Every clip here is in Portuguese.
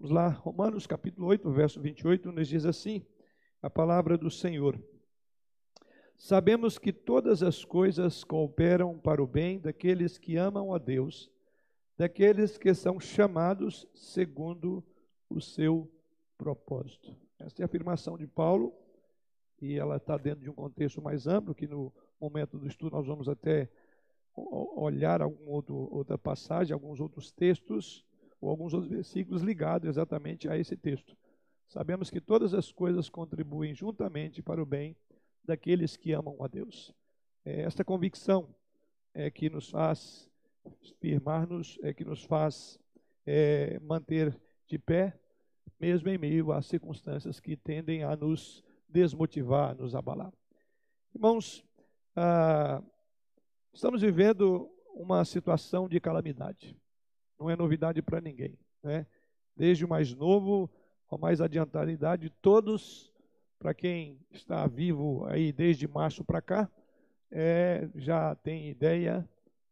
Vamos lá, Romanos capítulo 8, verso 28, nos diz assim: a palavra do Senhor. Sabemos que todas as coisas cooperam para o bem daqueles que amam a Deus, daqueles que são chamados segundo o seu propósito. Esta é a afirmação de Paulo, e ela está dentro de um contexto mais amplo, que no momento do estudo nós vamos até olhar alguma outra passagem, alguns outros textos, ou alguns outros versículos ligados exatamente a esse texto. Sabemos que todas as coisas contribuem juntamente para o bem daqueles que amam a Deus. É esta convicção é que nos faz firmar-nos, é que nos faz é, manter de pé, mesmo em meio às circunstâncias que tendem a nos desmotivar, a nos abalar. Irmãos, ah, estamos vivendo uma situação de calamidade. Não é novidade para ninguém, né? Desde o mais novo ao mais adiantado idade, todos para quem está vivo aí desde março para cá, é, já tem ideia,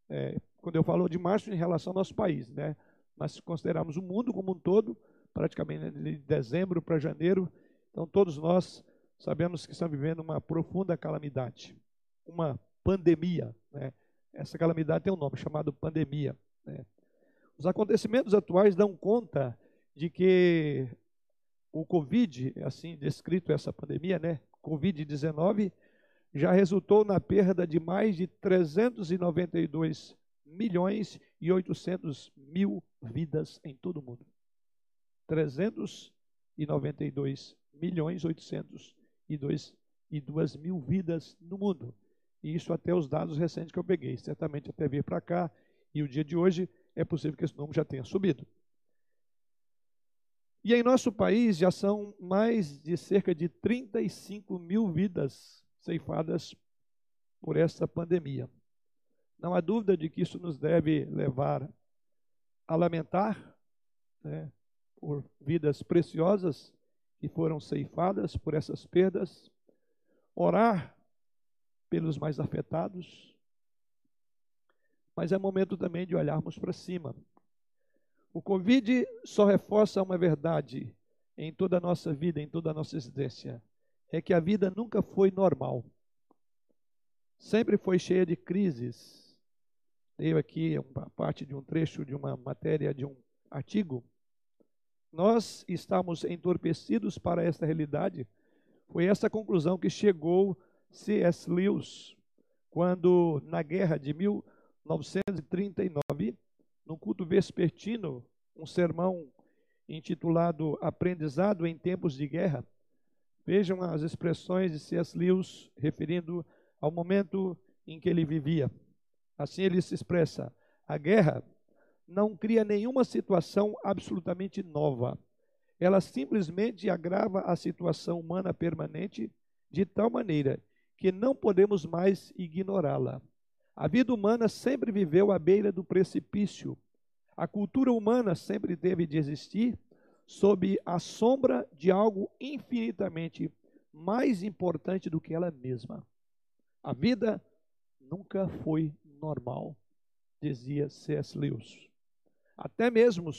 é, quando eu falo de março, em relação ao nosso país, né? Nós consideramos o mundo como um todo, praticamente de dezembro para janeiro, então todos nós sabemos que estamos vivendo uma profunda calamidade, uma pandemia, né? Essa calamidade tem um nome chamado pandemia. Né? Os acontecimentos atuais dão conta de que o Covid, assim descrito essa pandemia, né? Covid-19, já resultou na perda de mais de 392 milhões e 800 mil vidas em todo o mundo. 392 milhões 802 e 2 mil vidas no mundo. E isso até os dados recentes que eu peguei. Certamente até vir para cá e o dia de hoje é possível que esse número já tenha subido. E em nosso país já são mais de cerca de 35 mil vidas ceifadas por essa pandemia. Não há dúvida de que isso nos deve levar a lamentar né, por vidas preciosas que foram ceifadas por essas perdas, orar pelos mais afetados, mas é momento também de olharmos para cima, o Covid só reforça uma verdade em toda a nossa vida, em toda a nossa existência: é que a vida nunca foi normal. Sempre foi cheia de crises. Leio aqui uma parte de um trecho de uma matéria, de um artigo. Nós estamos entorpecidos para esta realidade. Foi essa conclusão que chegou C.S. Lewis quando, na guerra de 1939, no culto vespertino, um sermão intitulado Aprendizado em Tempos de Guerra. Vejam as expressões de C.S. Lewis referindo ao momento em que ele vivia. Assim ele se expressa: a guerra não cria nenhuma situação absolutamente nova. Ela simplesmente agrava a situação humana permanente de tal maneira que não podemos mais ignorá-la. A vida humana sempre viveu à beira do precipício. A cultura humana sempre teve de existir sob a sombra de algo infinitamente mais importante do que ela mesma. A vida nunca foi normal, dizia C.S. Lewis. Até mesmo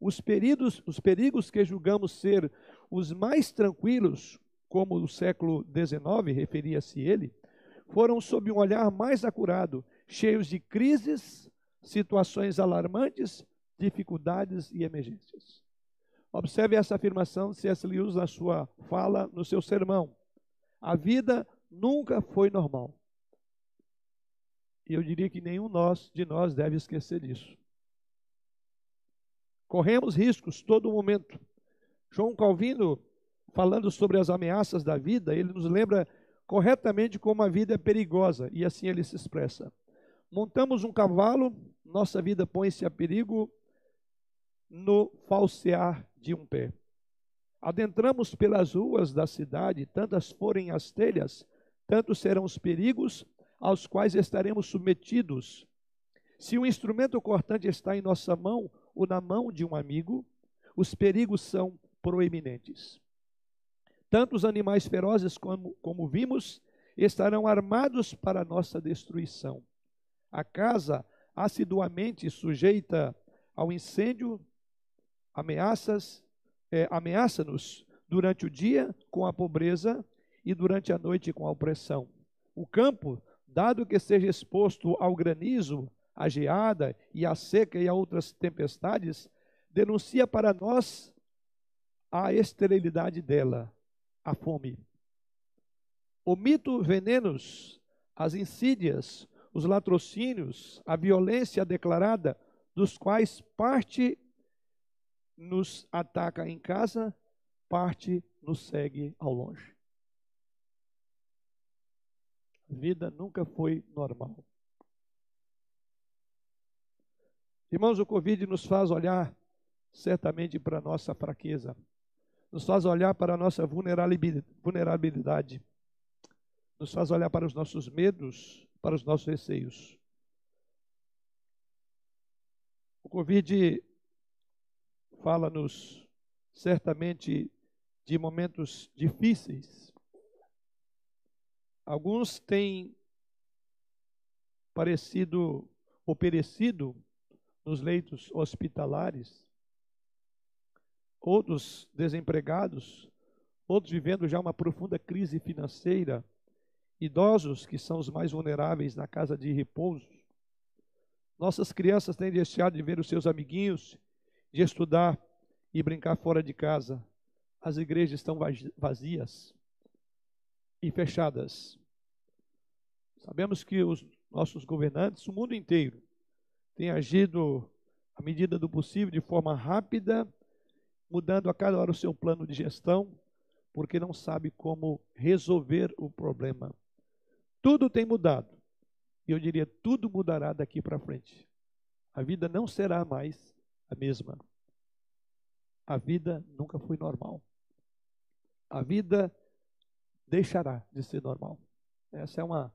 os perigos, os perigos que julgamos ser os mais tranquilos, como o século XIX, referia-se ele, foram sob um olhar mais acurado, cheios de crises, situações alarmantes, dificuldades e emergências. Observe essa afirmação de C.S. Lewis na sua fala, no seu sermão. A vida nunca foi normal. E eu diria que nenhum nós, de nós deve esquecer disso. Corremos riscos todo momento. João Calvino, falando sobre as ameaças da vida, ele nos lembra corretamente como a vida é perigosa, e assim ele se expressa. Montamos um cavalo, nossa vida põe-se a perigo no falsear de um pé. Adentramos pelas ruas da cidade, tantas forem as telhas, tantos serão os perigos aos quais estaremos submetidos. Se o instrumento cortante está em nossa mão ou na mão de um amigo, os perigos são proeminentes. Tanto os animais ferozes como, como vimos estarão armados para nossa destruição. A casa assiduamente sujeita ao incêndio, ameaças é, ameaça-nos durante o dia com a pobreza e durante a noite com a opressão. O campo, dado que seja exposto ao granizo, à geada e à seca e a outras tempestades, denuncia para nós a esterilidade dela, a fome. Omito venenos, as insídias, os latrocínios, a violência declarada, dos quais parte nos ataca em casa, parte nos segue ao longe. A vida nunca foi normal. Irmãos, o Covid nos faz olhar certamente para a nossa fraqueza, nos faz olhar para a nossa vulnerabilidade, nos faz olhar para os nossos medos, para os nossos receios. O Covid fala-nos certamente de momentos difíceis. Alguns têm parecido ou perecido nos leitos hospitalares, outros desempregados, outros vivendo já uma profunda crise financeira, idosos que são os mais vulneráveis na casa de repouso. Nossas crianças têm deixado de ver os seus amiguinhos, de estudar e brincar fora de casa. As igrejas estão vazias e fechadas. Sabemos que os nossos governantes, o mundo inteiro, tem agido à medida do possível, de forma rápida, mudando a cada hora o seu plano de gestão, porque não sabe como resolver o problema. Tudo tem mudado. E eu diria, tudo mudará daqui para frente. A vida não será mais a mesma. A vida nunca foi normal. A vida deixará de ser normal. Essa é uma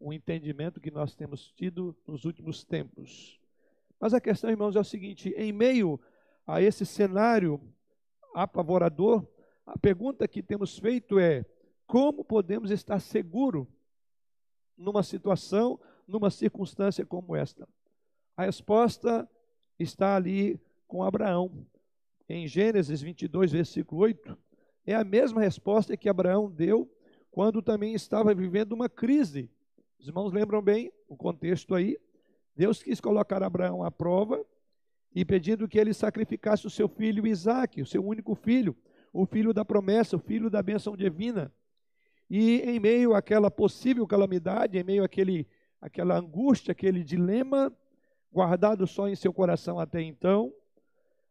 um entendimento que nós temos tido nos últimos tempos. Mas a questão, irmãos, é o seguinte: em meio a esse cenário apavorador, a pergunta que temos feito é: como podemos estar seguros numa situação, numa circunstância como esta? A resposta está ali com Abraão. Em Gênesis 22, versículo 8, é a mesma resposta que Abraão deu quando também estava vivendo uma crise os irmãos lembram bem o contexto aí? Deus quis colocar Abraão à prova e pedindo que ele sacrificasse o seu filho Isaque, o seu único filho, o filho da promessa, o filho da bênção divina. E em meio àquela possível calamidade, em meio àquele, àquela angústia, aquele dilema, guardado só em seu coração até então,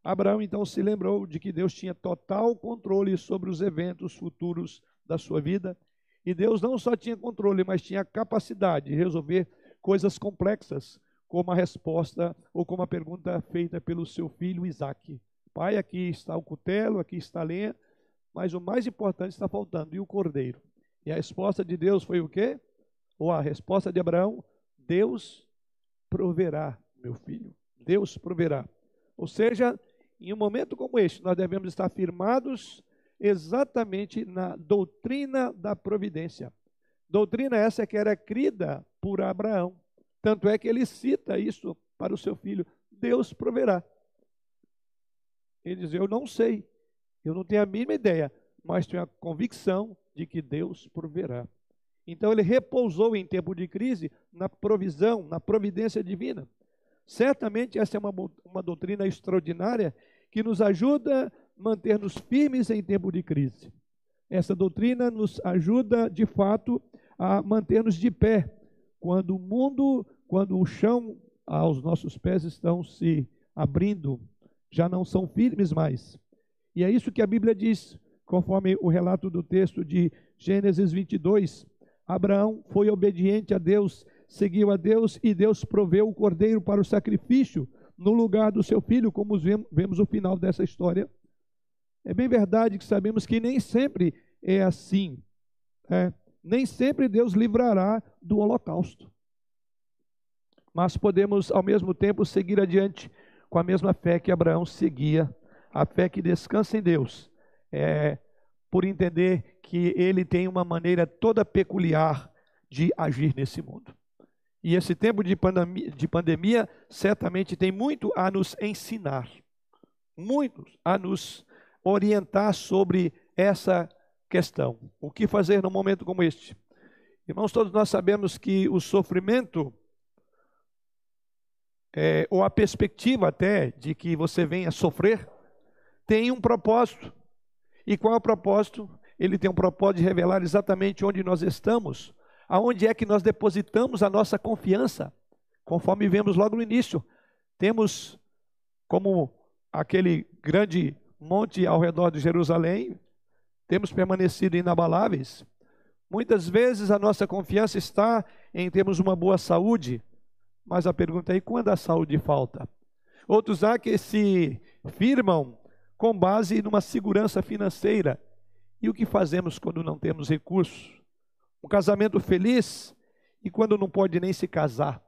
Abraão então se lembrou de que Deus tinha total controle sobre os eventos futuros da sua vida e Deus não só tinha controle, mas tinha capacidade de resolver coisas complexas, como a resposta ou como a pergunta feita pelo seu filho Isaac. Pai, aqui está o cutelo, aqui está a lenha, mas o mais importante está faltando, e o cordeiro? E a resposta de Deus foi o quê? Ou a resposta de Abraão? Deus proverá, meu filho. Deus proverá. Ou seja, em um momento como este, nós devemos estar firmados exatamente na doutrina da providência. Doutrina essa que era crida por Abraão. Tanto é que ele cita isso para o seu filho: Deus proverá. Ele diz: Eu não sei, eu não tenho a mínima ideia, mas tenho a convicção de que Deus proverá. Então ele repousou em tempo de crise na provisão, na providência divina. Certamente essa é uma, uma doutrina extraordinária que nos ajuda manter-nos firmes em tempo de crise. Essa doutrina nos ajuda, de fato, a manter-nos de pé quando o mundo, quando o chão aos nossos pés estão se abrindo, já não são firmes mais. E é isso que a Bíblia diz, conforme o relato do texto de Gênesis 22. Abraão foi obediente a Deus, seguiu a Deus e Deus proveu o cordeiro para o sacrifício no lugar do seu filho, como vemos o final dessa história. É bem verdade que sabemos que nem sempre é assim. É, nem sempre Deus livrará do holocausto. Mas podemos, ao mesmo tempo, seguir adiante com a mesma fé que Abraão seguia, a fé que descansa em Deus, é, por entender que ele tem uma maneira toda peculiar de agir nesse mundo. E esse tempo de pandemia, de pandemia certamente tem muito a nos ensinar, muito a nos orientar sobre essa questão. O que fazer num momento como este? Irmãos, todos nós sabemos que o sofrimento, é, ou a perspectiva até de que você venha sofrer, tem um propósito. E qual é o propósito? Ele tem um propósito de revelar exatamente onde nós estamos, aonde é que nós depositamos a nossa confiança. Conforme vemos logo no início, temos como aquele grande monte ao redor de Jerusalém, temos permanecido inabaláveis. Muitas vezes a nossa confiança está em termos uma boa saúde, mas a pergunta é: quando a saúde falta? Outros há que se firmam com base numa segurança financeira. E o que fazemos quando não temos recursos? Um casamento feliz e quando não pode nem se casar.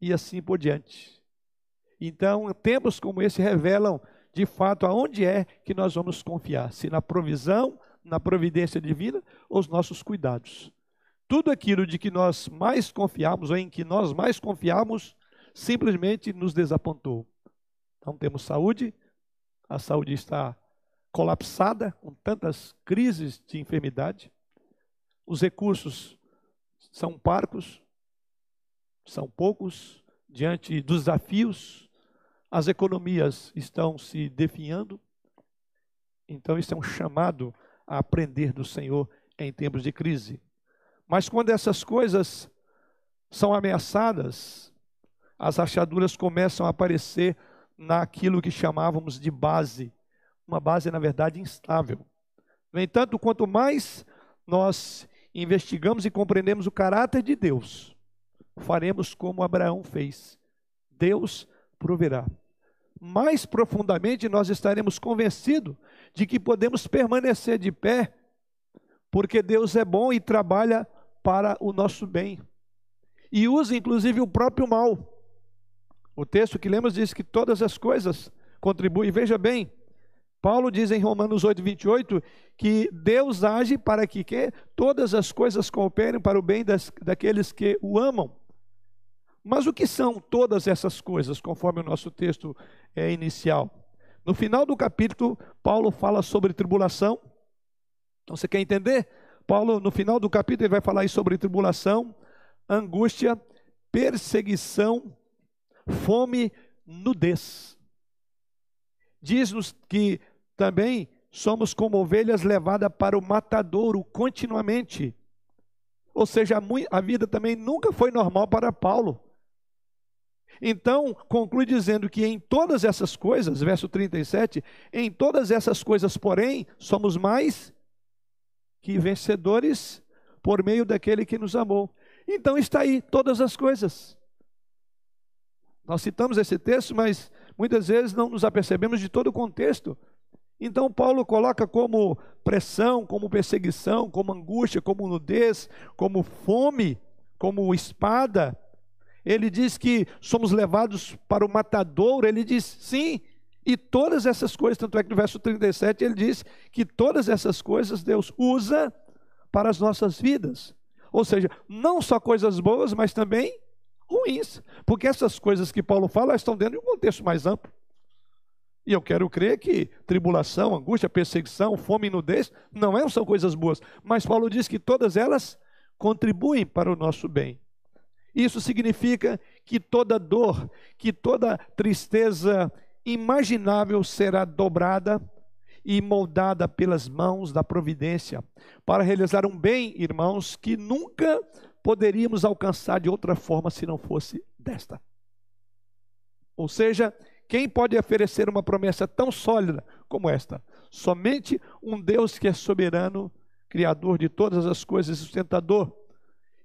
E assim por diante. Então, tempos como esse revelam de fato, aonde é que nós vamos confiar? Se na provisão, na providência divina ou os nossos cuidados. Tudo aquilo de que nós mais confiamos, ou em que nós mais confiamos, simplesmente nos desapontou. Não temos saúde, a saúde está colapsada, com tantas crises de enfermidade, os recursos são parcos, são poucos diante dos desafios as economias estão se definhando. Então, isso é um chamado a aprender do Senhor em tempos de crise. Mas quando essas coisas são ameaçadas, as rachaduras começam a aparecer naquilo que chamávamos de base, uma base, na verdade, instável. No entanto, quanto mais nós investigamos e compreendemos o caráter de Deus, faremos como Abraão fez. Deus proverá. Mais profundamente nós estaremos convencidos de que podemos permanecer de pé, porque Deus é bom e trabalha para o nosso bem. E usa inclusive o próprio mal. O texto que lemos diz que todas as coisas contribuem. Veja bem, Paulo diz em Romanos 8, 28 que Deus age para que, que todas as coisas cooperem para o bem das, daqueles que o amam. Mas o que são todas essas coisas, conforme o nosso texto é, inicial? No final do capítulo, Paulo fala sobre tribulação. Então, você quer entender? Paulo, no final do capítulo, ele vai falar sobre tribulação, angústia, perseguição, fome, nudez. Diz-nos que também somos como ovelhas levadas para o matadouro continuamente. Ou seja, a vida também nunca foi normal para Paulo. Então, conclui dizendo que em todas essas coisas, verso 37, em todas essas coisas, porém, somos mais que vencedores por meio daquele que nos amou. Então está aí todas as coisas. Nós citamos esse texto, mas muitas vezes não nos apercebemos de todo o contexto. Então Paulo coloca como pressão, como perseguição, como angústia, como nudez, como fome, como espada, ele diz que somos levados para o matadouro, ele diz sim, e todas essas coisas, tanto é que no verso 37 ele diz que todas essas coisas Deus usa para as nossas vidas. Ou seja, não só coisas boas, mas também ruins. Porque essas coisas que Paulo fala estão dentro de um contexto mais amplo. E eu quero crer que tribulação, angústia, perseguição, fome e nudez não são coisas boas. Mas Paulo diz que todas elas contribuem para o nosso bem. Isso significa que toda dor, que toda tristeza imaginável será dobrada e moldada pelas mãos da providência, para realizar um bem, irmãos, que nunca poderíamos alcançar de outra forma se não fosse desta. Ou seja, quem pode oferecer uma promessa tão sólida como esta? Somente um Deus que é soberano, criador de todas as coisas, sustentador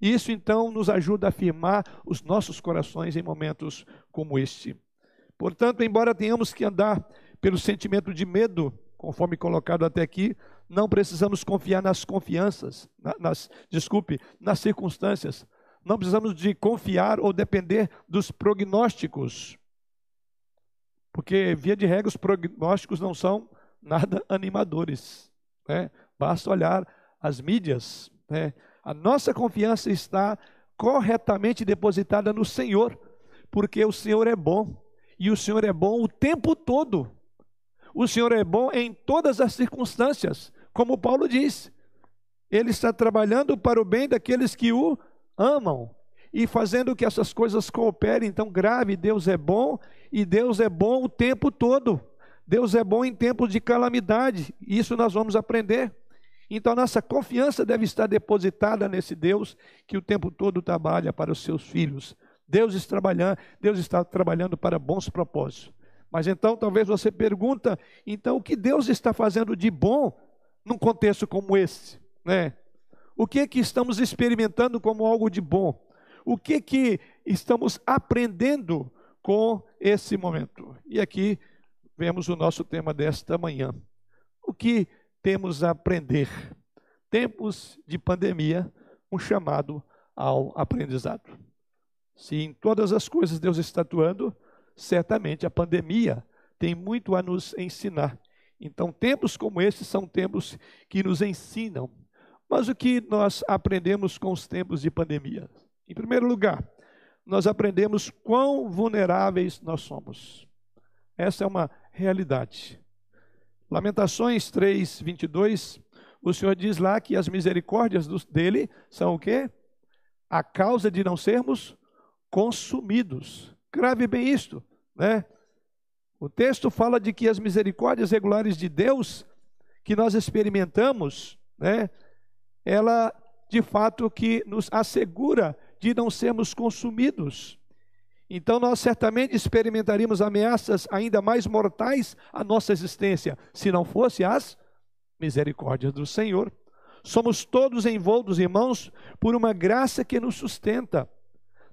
isso então nos ajuda a afirmar os nossos corações em momentos como este. Portanto, embora tenhamos que andar pelo sentimento de medo, conforme colocado até aqui, não precisamos confiar nas confianças, nas, desculpe, nas circunstâncias. Não precisamos de confiar ou depender dos prognósticos. Porque, via de regra, os prognósticos não são nada animadores. Né? Basta olhar as mídias, né? A nossa confiança está corretamente depositada no Senhor, porque o Senhor é bom e o Senhor é bom o tempo todo. O Senhor é bom em todas as circunstâncias, como Paulo diz. Ele está trabalhando para o bem daqueles que o amam e fazendo que essas coisas cooperem. Então, grave: Deus é bom e Deus é bom o tempo todo. Deus é bom em tempos de calamidade. Isso nós vamos aprender. Então, nossa confiança deve estar depositada nesse Deus que o tempo todo trabalha para os seus filhos. Deus está trabalhando, Deus está trabalhando para bons propósitos. Mas então, talvez você pergunta, então o que Deus está fazendo de bom num contexto como esse, né? O que que estamos experimentando como algo de bom? O que que estamos aprendendo com esse momento? E aqui vemos o nosso tema desta manhã. O que temos a aprender? Tempos de pandemia, um chamado ao aprendizado. Se em todas as coisas Deus está atuando, certamente a pandemia tem muito a nos ensinar. Então, tempos como esses são tempos que nos ensinam. Mas o que nós aprendemos com os tempos de pandemia? Em primeiro lugar, nós aprendemos quão vulneráveis nós somos. Essa é uma realidade. Lamentações 3, 22, o Senhor diz lá que as misericórdias dele são o quê? A causa de não sermos consumidos. Grave bem isto, né? O texto fala de que as misericórdias regulares de Deus que nós experimentamos, né? Ela de fato que nos assegura de não sermos consumidos. Então nós certamente experimentaríamos ameaças ainda mais mortais à nossa existência, se não fosse as misericórdias do Senhor. Somos todos envoltos, irmãos, por uma graça que nos sustenta.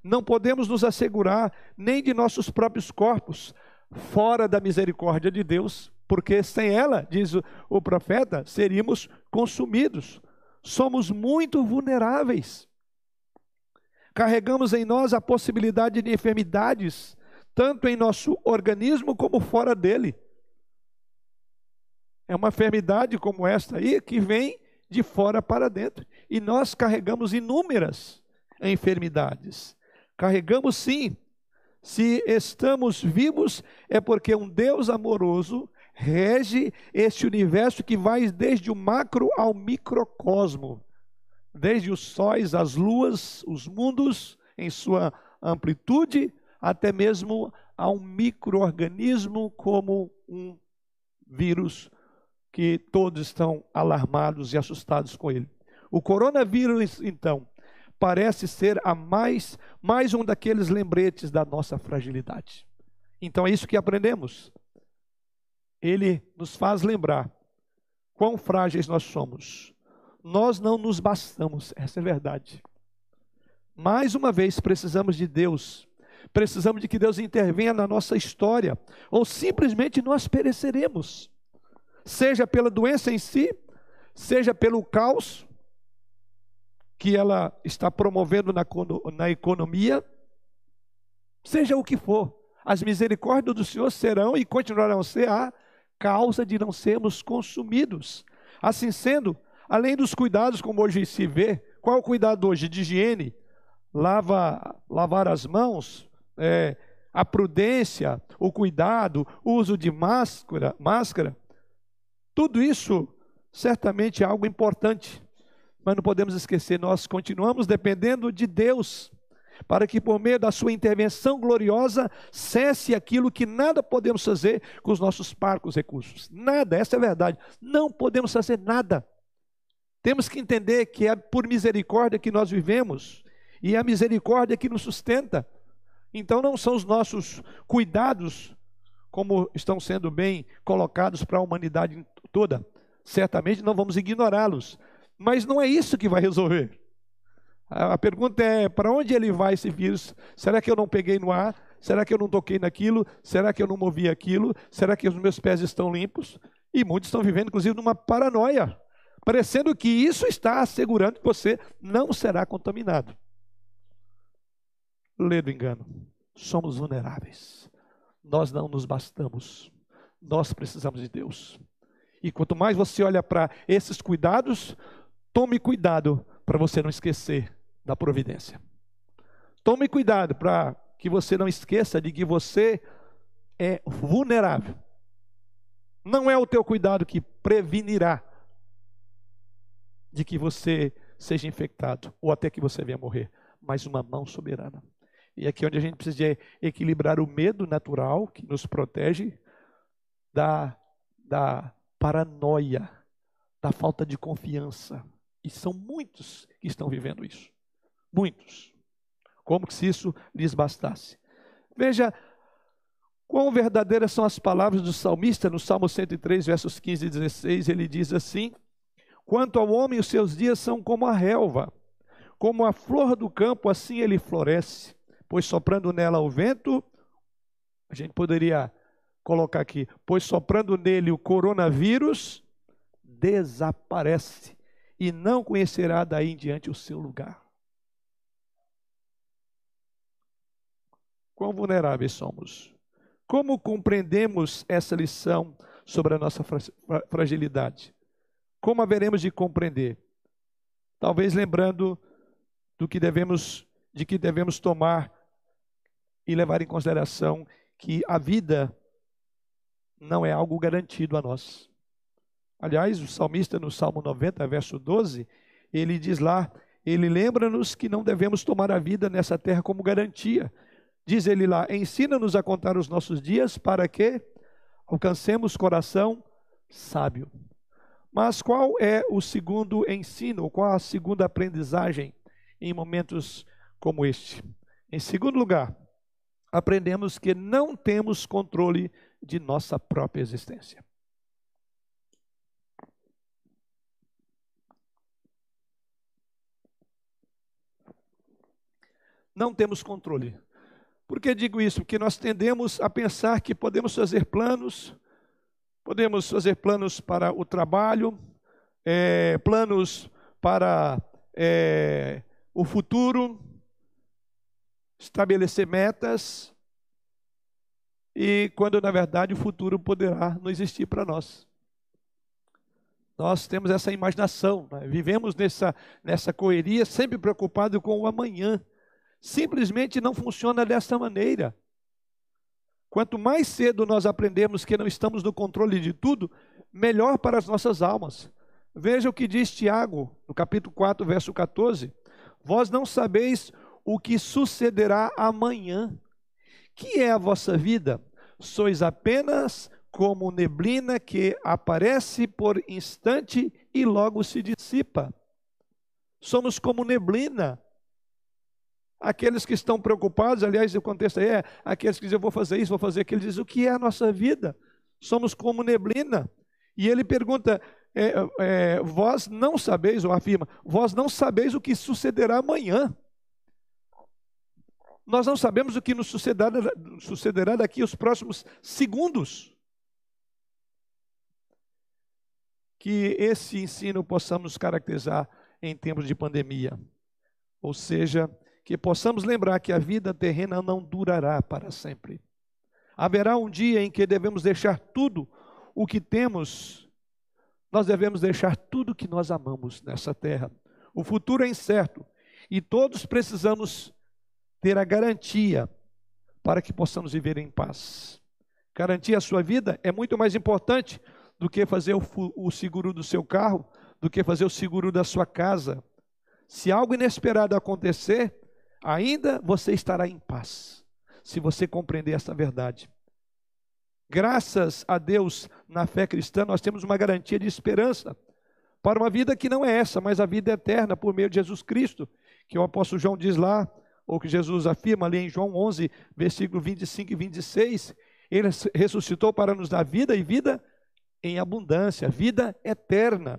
Não podemos nos assegurar nem de nossos próprios corpos, fora da misericórdia de Deus, porque sem ela, diz o profeta, seríamos consumidos. Somos muito vulneráveis carregamos em nós a possibilidade de enfermidades, tanto em nosso organismo como fora dele. É uma enfermidade como esta aí que vem de fora para dentro. E nós carregamos inúmeras enfermidades. Carregamos sim. Se estamos vivos, é porque um Deus amoroso rege este universo que vai desde o macro ao microcosmo desde os sóis, as luas, os mundos em sua amplitude, até mesmo a um microorganismo como um vírus que todos estão alarmados e assustados com ele. O coronavírus, então, parece ser a mais mais um daqueles lembretes da nossa fragilidade. Então é isso que aprendemos. Ele nos faz lembrar quão frágeis nós somos nós não nos bastamos, essa é a verdade. Mais uma vez, precisamos de Deus, precisamos de que Deus intervenha na nossa história, ou simplesmente nós pereceremos, seja pela doença em si, seja pelo caos que ela está promovendo na, na economia, seja o que for, as misericórdias do Senhor serão e continuarão a ser a causa de não sermos consumidos. Assim sendo, Além dos cuidados, como hoje se vê, qual é o cuidado hoje? De higiene, lava, lavar as mãos, é, a prudência, o cuidado, o uso de máscara, máscara. Tudo isso certamente é algo importante, mas não podemos esquecer, nós continuamos dependendo de Deus, para que por meio da sua intervenção gloriosa cesse aquilo que nada podemos fazer com os nossos parcos recursos. Nada, essa é a verdade. Não podemos fazer nada. Temos que entender que é por misericórdia que nós vivemos e é a misericórdia que nos sustenta. Então não são os nossos cuidados como estão sendo bem colocados para a humanidade toda. Certamente não vamos ignorá-los, mas não é isso que vai resolver. A pergunta é: para onde ele vai esse vírus? Será que eu não peguei no ar? Será que eu não toquei naquilo? Será que eu não movi aquilo? Será que os meus pés estão limpos? E muitos estão vivendo, inclusive, numa paranoia parecendo que isso está assegurando que você não será contaminado. Lê do engano. Somos vulneráveis. Nós não nos bastamos. Nós precisamos de Deus. E quanto mais você olha para esses cuidados, tome cuidado para você não esquecer da providência. Tome cuidado para que você não esqueça de que você é vulnerável Não é o teu cuidado que prevenirá de que você seja infectado ou até que você venha morrer, mas uma mão soberana. E aqui é onde a gente precisa equilibrar o medo natural que nos protege da, da paranoia, da falta de confiança. E são muitos que estão vivendo isso. Muitos. Como se isso lhes bastasse. Veja quão verdadeiras são as palavras do salmista no Salmo 103, versos 15 e 16. Ele diz assim: Quanto ao homem, os seus dias são como a relva, como a flor do campo, assim ele floresce, pois soprando nela o vento, a gente poderia colocar aqui, pois soprando nele o coronavírus, desaparece e não conhecerá daí em diante o seu lugar. Quão vulneráveis somos. Como compreendemos essa lição sobre a nossa fragilidade? Como haveremos de compreender? Talvez lembrando do que devemos, de que devemos tomar e levar em consideração que a vida não é algo garantido a nós. Aliás, o salmista no Salmo 90, verso 12, ele diz lá, ele lembra-nos que não devemos tomar a vida nessa terra como garantia. Diz ele lá: ensina-nos a contar os nossos dias para que alcancemos coração sábio. Mas qual é o segundo ensino, qual a segunda aprendizagem em momentos como este? Em segundo lugar, aprendemos que não temos controle de nossa própria existência. Não temos controle. Por que digo isso? Porque nós tendemos a pensar que podemos fazer planos, Podemos fazer planos para o trabalho, é, planos para é, o futuro, estabelecer metas, e quando na verdade o futuro poderá não existir para nós. Nós temos essa imaginação, né? vivemos nessa, nessa correria, sempre preocupado com o amanhã. Simplesmente não funciona dessa maneira. Quanto mais cedo nós aprendemos que não estamos no controle de tudo, melhor para as nossas almas. Veja o que diz Tiago, no capítulo 4, verso 14: Vós não sabeis o que sucederá amanhã. Que é a vossa vida? Sois apenas como neblina que aparece por instante e logo se dissipa. Somos como neblina Aqueles que estão preocupados, aliás, o contexto aí é aqueles que dizem, eu vou fazer isso, vou fazer aquilo, diz, o que é a nossa vida? Somos como neblina. E ele pergunta, é, é, vós não sabeis, ou afirma, vós não sabeis o que sucederá amanhã. Nós não sabemos o que nos sucederá, sucederá daqui os próximos segundos. Que esse ensino possamos caracterizar em tempos de pandemia. Ou seja, que possamos lembrar que a vida terrena não durará para sempre. Haverá um dia em que devemos deixar tudo o que temos, nós devemos deixar tudo que nós amamos nessa terra. O futuro é incerto e todos precisamos ter a garantia para que possamos viver em paz. Garantir a sua vida é muito mais importante do que fazer o, o seguro do seu carro, do que fazer o seguro da sua casa. Se algo inesperado acontecer, ainda você estará em paz, se você compreender essa verdade. Graças a Deus, na fé cristã, nós temos uma garantia de esperança para uma vida que não é essa, mas a vida eterna por meio de Jesus Cristo, que o apóstolo João diz lá, ou que Jesus afirma ali em João 11, versículo 25 e 26, ele ressuscitou para nos dar vida e vida em abundância, vida eterna.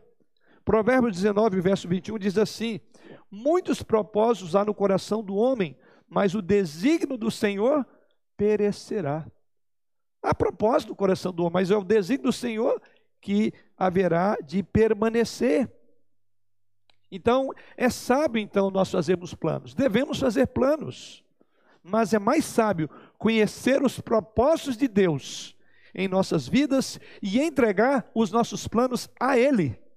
Provérbios 19, verso 21 diz assim: Muitos propósitos há no coração do homem, mas o desígnio do Senhor perecerá. Há propósito no coração do homem, mas é o desígnio do Senhor que haverá de permanecer. Então, é sábio então nós fazermos planos. Devemos fazer planos. Mas é mais sábio conhecer os propósitos de Deus em nossas vidas e entregar os nossos planos a ele.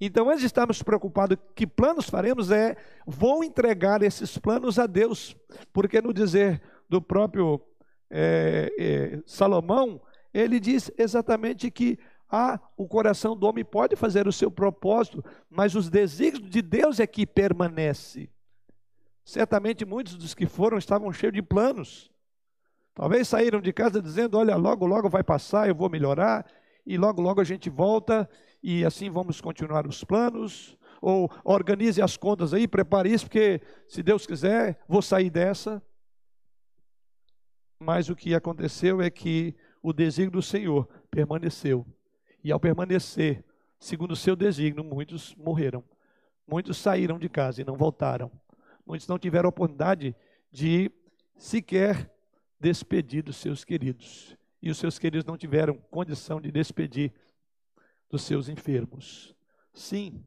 Então, antes de estarmos preocupados que planos faremos, é vou entregar esses planos a Deus, porque no dizer do próprio é, é, Salomão, ele diz exatamente que ah, o coração do homem pode fazer o seu propósito, mas os desígnios de Deus é que permanece. Certamente muitos dos que foram estavam cheios de planos. Talvez saíram de casa dizendo: Olha, logo, logo vai passar, eu vou melhorar, e logo, logo a gente volta, e assim vamos continuar os planos. Ou organize as contas aí, prepare isso, porque se Deus quiser, vou sair dessa. Mas o que aconteceu é que o desígnio do Senhor permaneceu. E ao permanecer, segundo o seu desígnio, muitos morreram. Muitos saíram de casa e não voltaram. Muitos não tiveram oportunidade de sequer despedir dos seus queridos. E os seus queridos não tiveram condição de despedir dos seus enfermos. Sim,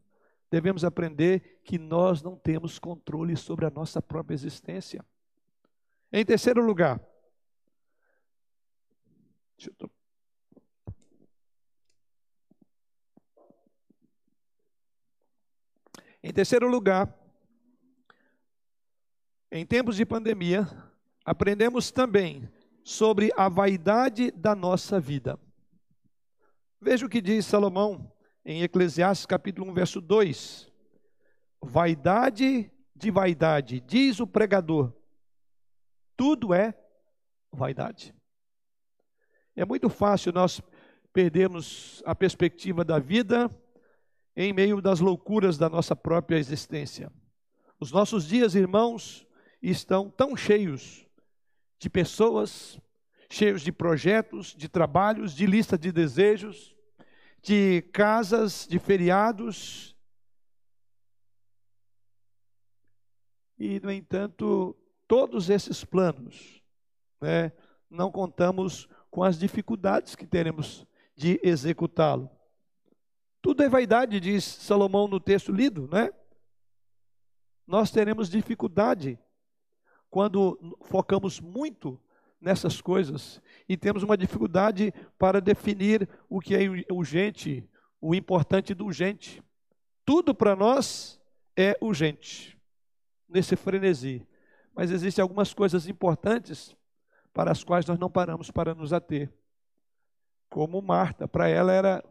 devemos aprender que nós não temos controle sobre a nossa própria existência. Em terceiro lugar, em terceiro lugar, em tempos de pandemia, aprendemos também sobre a vaidade da nossa vida. Veja o que diz Salomão em Eclesiastes capítulo 1, verso 2. Vaidade de vaidade, diz o pregador, tudo é vaidade. É muito fácil nós perdermos a perspectiva da vida em meio das loucuras da nossa própria existência. Os nossos dias, irmãos, estão tão cheios de pessoas, cheios de projetos, de trabalhos, de lista de desejos, de casas, de feriados. E, no entanto, todos esses planos, né, não contamos com as dificuldades que teremos de executá-lo. Tudo é vaidade, diz Salomão no texto lido, né? Nós teremos dificuldade quando focamos muito nessas coisas e temos uma dificuldade para definir o que é urgente, o importante do urgente. Tudo para nós é urgente, nesse frenesi. Mas existem algumas coisas importantes para as quais nós não paramos para nos ater. Como Marta, para ela era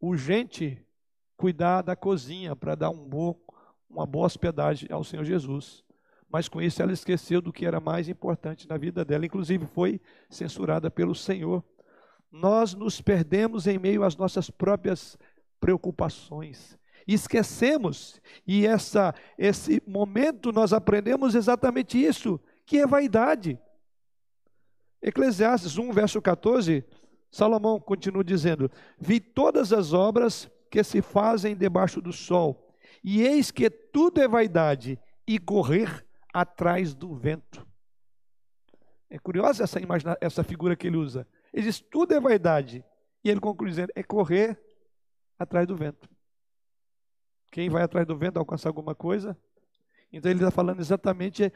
urgente cuidar da cozinha para dar um bom, uma boa hospedagem ao Senhor Jesus. Mas com isso ela esqueceu do que era mais importante na vida dela, inclusive foi censurada pelo Senhor. Nós nos perdemos em meio às nossas próprias preocupações. Esquecemos, e essa, esse momento nós aprendemos exatamente isso, que é vaidade. Eclesiastes 1, verso 14, Salomão continua dizendo: Vi todas as obras que se fazem debaixo do sol, e eis que tudo é vaidade e correr atrás do vento. É curiosa essa, imagina, essa figura que ele usa. Ele diz: tudo é vaidade. E ele conclui dizendo: é correr atrás do vento. Quem vai atrás do vento alcança alguma coisa? Então ele está falando exatamente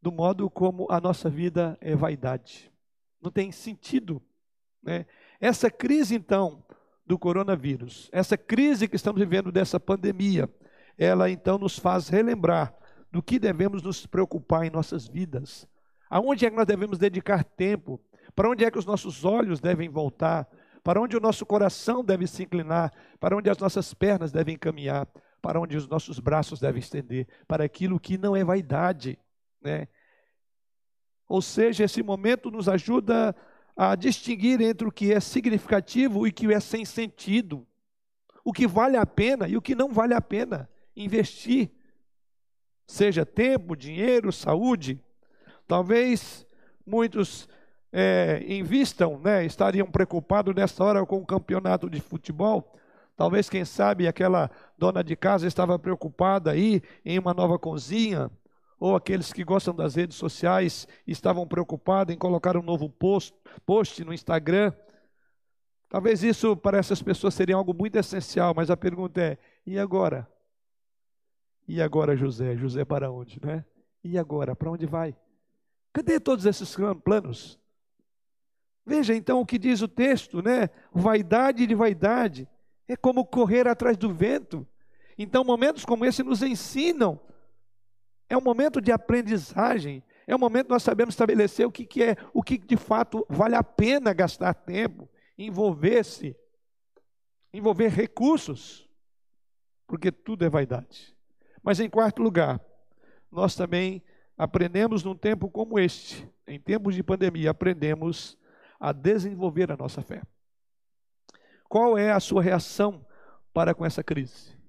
do modo como a nossa vida é vaidade não tem sentido. Né? Essa crise, então, do coronavírus, essa crise que estamos vivendo dessa pandemia, ela então nos faz relembrar do que devemos nos preocupar em nossas vidas. Aonde é que nós devemos dedicar tempo? Para onde é que os nossos olhos devem voltar? Para onde o nosso coração deve se inclinar? Para onde as nossas pernas devem caminhar? Para onde os nossos braços devem estender? Para aquilo que não é vaidade, né? Ou seja, esse momento nos ajuda a distinguir entre o que é significativo e o que é sem sentido. O que vale a pena e o que não vale a pena investir. Seja tempo, dinheiro, saúde. Talvez muitos é, invistam, né, estariam preocupados nessa hora com o campeonato de futebol. Talvez, quem sabe, aquela dona de casa estava preocupada aí em uma nova cozinha, ou aqueles que gostam das redes sociais estavam preocupados em colocar um novo post, post no Instagram. Talvez isso para essas pessoas seria algo muito essencial, mas a pergunta é: e agora? E agora, José? José para onde, né? E agora? Para onde vai? Cadê todos esses planos? Veja então o que diz o texto, né? Vaidade de vaidade é como correr atrás do vento. Então, momentos como esse nos ensinam é um momento de aprendizagem. É um momento nós sabemos estabelecer o que, que é, o que de fato vale a pena gastar tempo envolver-se, envolver recursos, porque tudo é vaidade. Mas em quarto lugar, nós também aprendemos num tempo como este, em tempos de pandemia, aprendemos a desenvolver a nossa fé. Qual é a sua reação para com essa crise?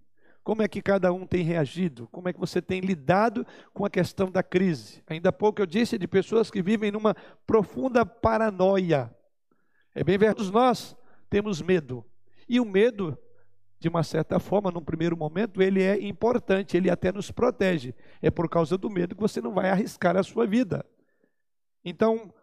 Como é que cada um tem reagido? Como é que você tem lidado com a questão da crise? Ainda há pouco eu disse de pessoas que vivem numa profunda paranoia. É bem verdade, nós temos medo. E o medo, de uma certa forma, num primeiro momento, ele é importante, ele até nos protege. É por causa do medo que você não vai arriscar a sua vida. Então,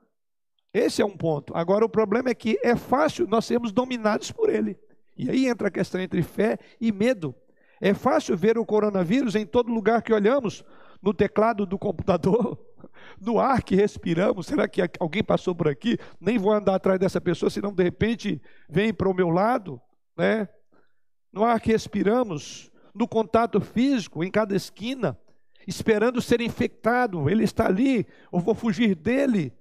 esse é um ponto. Agora, o problema é que é fácil nós sermos dominados por ele. E aí entra a questão entre fé e medo. É fácil ver o coronavírus em todo lugar que olhamos, no teclado do computador, no ar que respiramos. Será que alguém passou por aqui? Nem vou andar atrás dessa pessoa, senão de repente vem para o meu lado, né? No ar que respiramos, no contato físico, em cada esquina, esperando ser infectado. Ele está ali, eu vou fugir dele.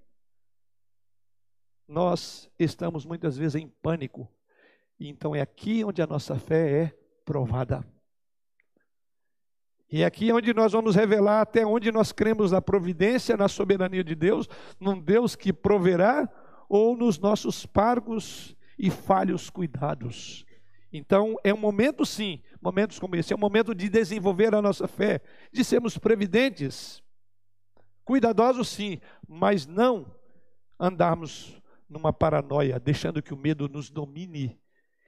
Nós estamos muitas vezes em pânico. Então é aqui onde a nossa fé é provada. E aqui é onde nós vamos revelar até onde nós cremos na providência, na soberania de Deus, num Deus que proverá, ou nos nossos pargos e falhos cuidados. Então, é um momento, sim, momentos como esse, é um momento de desenvolver a nossa fé, de sermos previdentes, cuidadosos, sim, mas não andarmos numa paranoia, deixando que o medo nos domine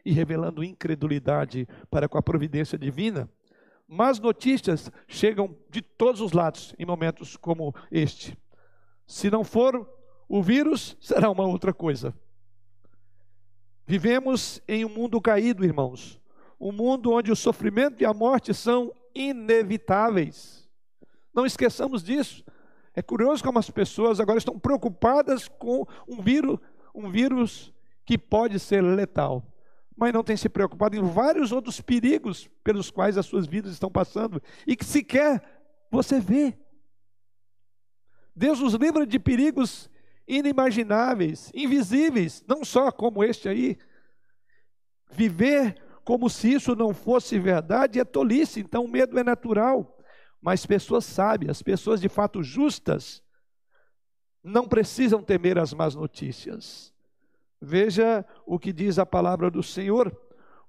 e revelando incredulidade para com a providência divina más notícias chegam de todos os lados em momentos como este. Se não for o vírus, será uma outra coisa. Vivemos em um mundo caído, irmãos. Um mundo onde o sofrimento e a morte são inevitáveis. Não esqueçamos disso. É curioso como as pessoas agora estão preocupadas com um vírus, um vírus que pode ser letal mas não tem se preocupado em vários outros perigos pelos quais as suas vidas estão passando e que sequer você vê. Deus nos livra de perigos inimagináveis, invisíveis, não só como este aí. Viver como se isso não fosse verdade é tolice, então o medo é natural. Mas pessoas sábias, pessoas de fato justas, não precisam temer as más notícias. Veja o que diz a palavra do Senhor.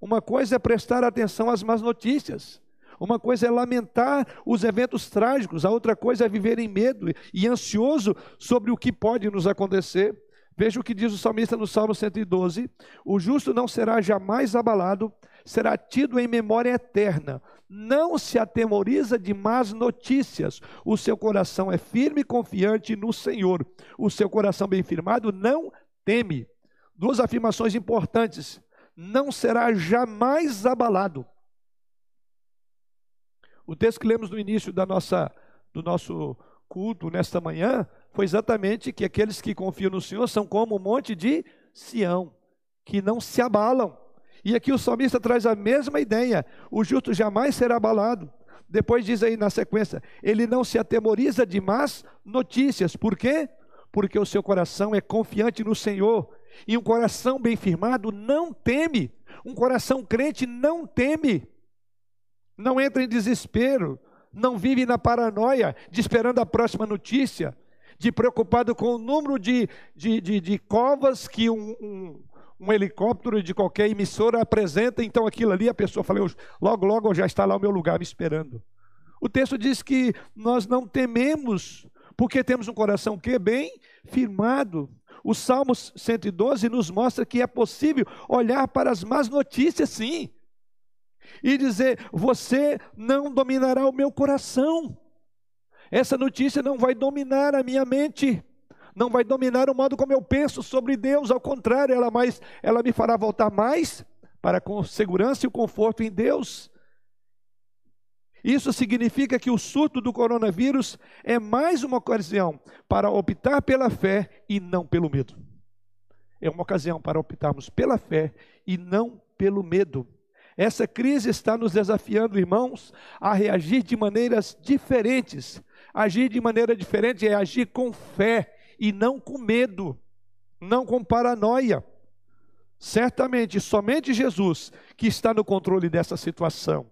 Uma coisa é prestar atenção às más notícias. Uma coisa é lamentar os eventos trágicos, a outra coisa é viver em medo e ansioso sobre o que pode nos acontecer. Veja o que diz o salmista no Salmo 112: O justo não será jamais abalado, será tido em memória eterna. Não se atemoriza de más notícias. O seu coração é firme e confiante no Senhor. O seu coração bem firmado não teme duas afirmações importantes. Não será jamais abalado. O texto que lemos no início da nossa, do nosso culto nesta manhã foi exatamente que aqueles que confiam no Senhor são como um monte de Sião, que não se abalam. E aqui o salmista traz a mesma ideia: o justo jamais será abalado. Depois diz aí na sequência: ele não se atemoriza de más notícias. Por quê? Porque o seu coração é confiante no Senhor e um coração bem firmado não teme. Um coração crente não teme. Não entra em desespero. Não vive na paranoia, de esperando a próxima notícia. De preocupado com o número de, de, de, de covas que um, um, um, helicóptero de qualquer emissora apresenta. Então aquilo ali a pessoa fala, logo, logo já está lá o meu lugar me esperando. O texto diz que nós não tememos, porque temos um coração que bem firmado. O Salmo 112 nos mostra que é possível olhar para as más notícias, sim, e dizer: Você não dominará o meu coração. Essa notícia não vai dominar a minha mente, não vai dominar o modo como eu penso sobre Deus, ao contrário, ela, mais, ela me fará voltar mais para com segurança e o conforto em Deus. Isso significa que o surto do coronavírus é mais uma ocasião para optar pela fé e não pelo medo. É uma ocasião para optarmos pela fé e não pelo medo. Essa crise está nos desafiando, irmãos, a reagir de maneiras diferentes. Agir de maneira diferente é agir com fé e não com medo, não com paranoia. Certamente, somente Jesus que está no controle dessa situação.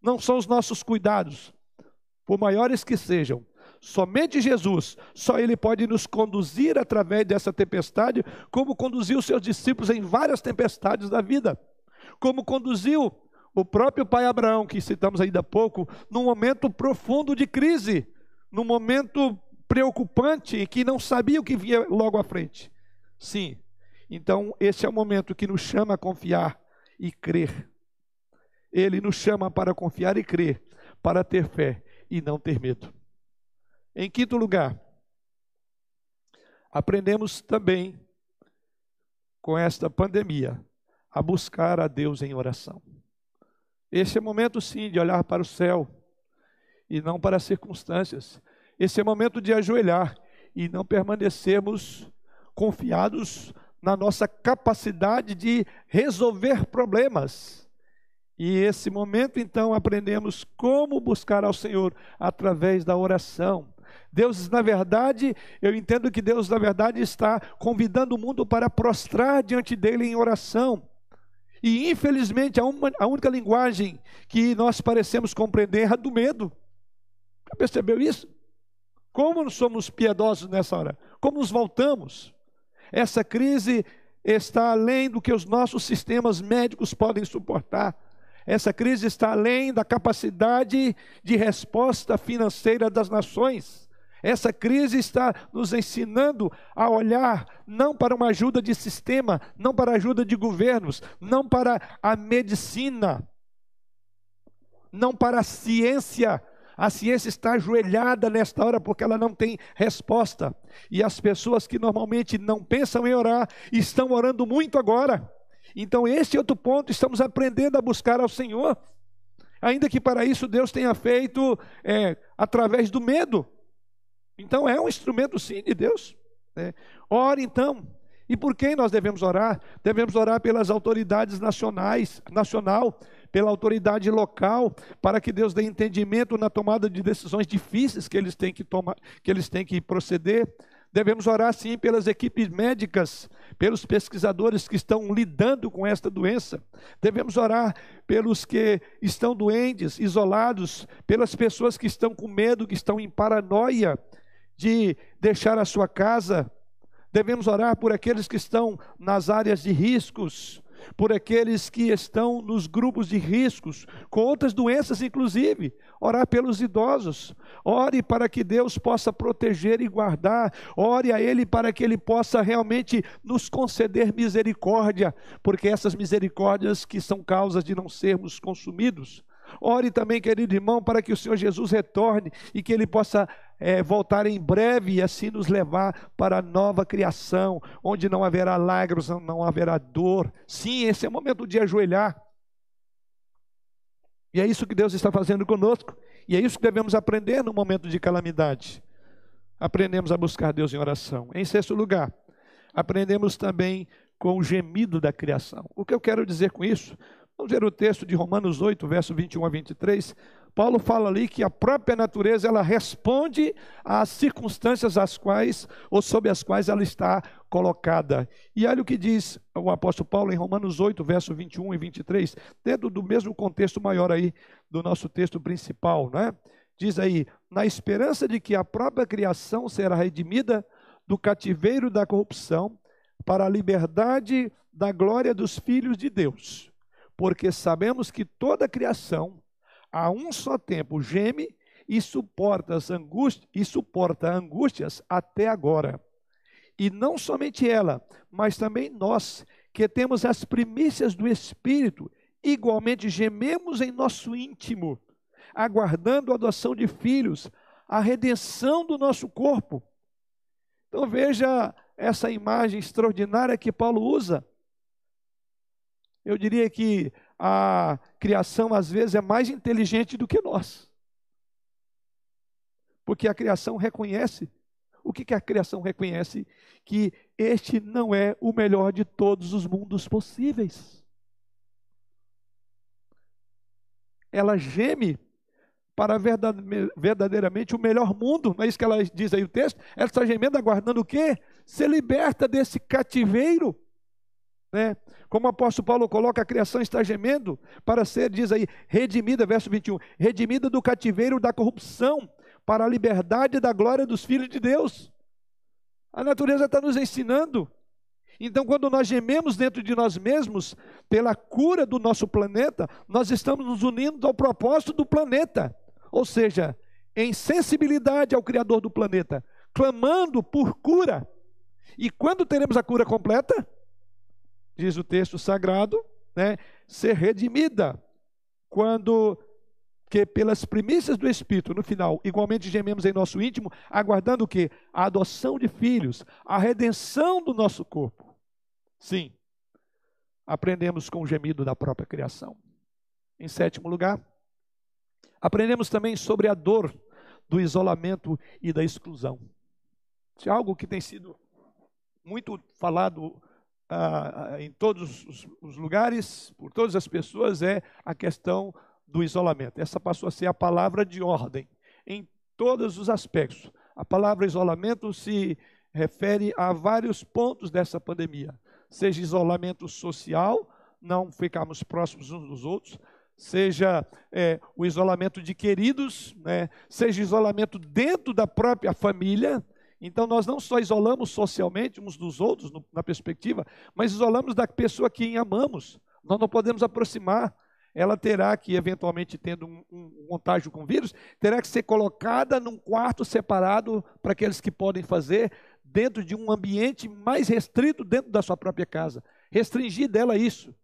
Não são os nossos cuidados, por maiores que sejam. Somente Jesus, só Ele pode nos conduzir através dessa tempestade, como conduziu os seus discípulos em várias tempestades da vida. Como conduziu o próprio pai Abraão, que citamos ainda há pouco, num momento profundo de crise, num momento preocupante e que não sabia o que vinha logo à frente. Sim, então esse é o momento que nos chama a confiar e crer. Ele nos chama para confiar e crer, para ter fé e não ter medo. Em quinto lugar, aprendemos também com esta pandemia a buscar a Deus em oração. Esse é momento, sim, de olhar para o céu e não para as circunstâncias. Esse é momento de ajoelhar e não permanecermos confiados na nossa capacidade de resolver problemas. E esse momento, então, aprendemos como buscar ao Senhor através da oração. Deus, na verdade, eu entendo que Deus, na verdade, está convidando o mundo para prostrar diante dele em oração. E, infelizmente, a, uma, a única linguagem que nós parecemos compreender é a do medo. Já percebeu isso? Como somos piedosos nessa hora? Como nos voltamos? Essa crise está além do que os nossos sistemas médicos podem suportar. Essa crise está além da capacidade de resposta financeira das nações. Essa crise está nos ensinando a olhar não para uma ajuda de sistema, não para ajuda de governos, não para a medicina, não para a ciência. A ciência está ajoelhada nesta hora porque ela não tem resposta. E as pessoas que normalmente não pensam em orar estão orando muito agora. Então, esse é outro ponto, estamos aprendendo a buscar ao Senhor. Ainda que para isso Deus tenha feito é, através do medo. Então é um instrumento sim de Deus. Né? Ore então. E por quem nós devemos orar? Devemos orar pelas autoridades nacionais, nacional, pela autoridade local, para que Deus dê entendimento na tomada de decisões difíceis que eles têm que tomar, que eles têm que proceder. Devemos orar sim pelas equipes médicas, pelos pesquisadores que estão lidando com esta doença. Devemos orar pelos que estão doentes, isolados, pelas pessoas que estão com medo, que estão em paranoia de deixar a sua casa. Devemos orar por aqueles que estão nas áreas de riscos, por aqueles que estão nos grupos de riscos, com outras doenças, inclusive. Orar pelos idosos. Ore para que Deus possa proteger e guardar. Ore a Ele para que Ele possa realmente nos conceder misericórdia, porque essas misericórdias que são causas de não sermos consumidos. Ore também, querido irmão, para que o Senhor Jesus retorne e que Ele possa é, voltar em breve e assim nos levar para a nova criação, onde não haverá lágrimas, não haverá dor. Sim, esse é o momento de ajoelhar. E é isso que Deus está fazendo conosco. E é isso que devemos aprender no momento de calamidade. Aprendemos a buscar Deus em oração. Em sexto lugar, aprendemos também com o gemido da criação. O que eu quero dizer com isso? Vamos ver o texto de Romanos 8, verso 21 a 23. Paulo fala ali que a própria natureza ela responde às circunstâncias às quais ou sob as quais ela está colocada. E olha o que diz o apóstolo Paulo em Romanos 8, verso 21 e 23, dentro do mesmo contexto maior aí do nosso texto principal, né? Diz aí: "Na esperança de que a própria criação será redimida do cativeiro da corrupção para a liberdade da glória dos filhos de Deus." porque sabemos que toda a criação, a um só tempo, geme e suporta as angústias, e suporta angústias até agora. E não somente ela, mas também nós, que temos as primícias do Espírito, igualmente gememos em nosso íntimo, aguardando a adoção de filhos, a redenção do nosso corpo. Então veja essa imagem extraordinária que Paulo usa eu diria que a criação às vezes é mais inteligente do que nós. Porque a criação reconhece. O que, que a criação reconhece? Que este não é o melhor de todos os mundos possíveis. Ela geme para verdadeiramente o melhor mundo. Não é isso que ela diz aí o texto? Ela está gemendo, aguardando o quê? Ser liberta desse cativeiro Né? Como o apóstolo Paulo coloca, a criação está gemendo para ser, diz aí, redimida, verso 21, redimida do cativeiro da corrupção para a liberdade da glória dos filhos de Deus. A natureza está nos ensinando. Então, quando nós gememos dentro de nós mesmos pela cura do nosso planeta, nós estamos nos unindo ao propósito do planeta, ou seja, em sensibilidade ao Criador do planeta, clamando por cura. E quando teremos a cura completa? Diz o texto sagrado, né? Ser redimida. Quando que pelas primícias do Espírito, no final, igualmente gememos em nosso íntimo, aguardando o que? A adoção de filhos, a redenção do nosso corpo. Sim, aprendemos com o gemido da própria criação. Em sétimo lugar, aprendemos também sobre a dor do isolamento e da exclusão. Isso é algo que tem sido muito falado ah, em todos os, os lugares, por todas as pessoas, é a questão do isolamento. Essa passou a ser a palavra de ordem em todos os aspectos. A palavra isolamento se refere a vários pontos dessa pandemia, seja isolamento social, não ficarmos próximos uns dos outros, seja é, o isolamento de queridos, né, seja isolamento dentro da própria família. Então, nós não só isolamos socialmente uns dos outros, no, na perspectiva, mas isolamos da pessoa que amamos. Nós não podemos aproximar ela terá que, eventualmente, tendo um, um, contágio com vírus, terá que ser colocada num quarto separado para aqueles que podem fazer, dentro de um ambiente mais restrito dentro da sua própria casa. Restringir dela isso.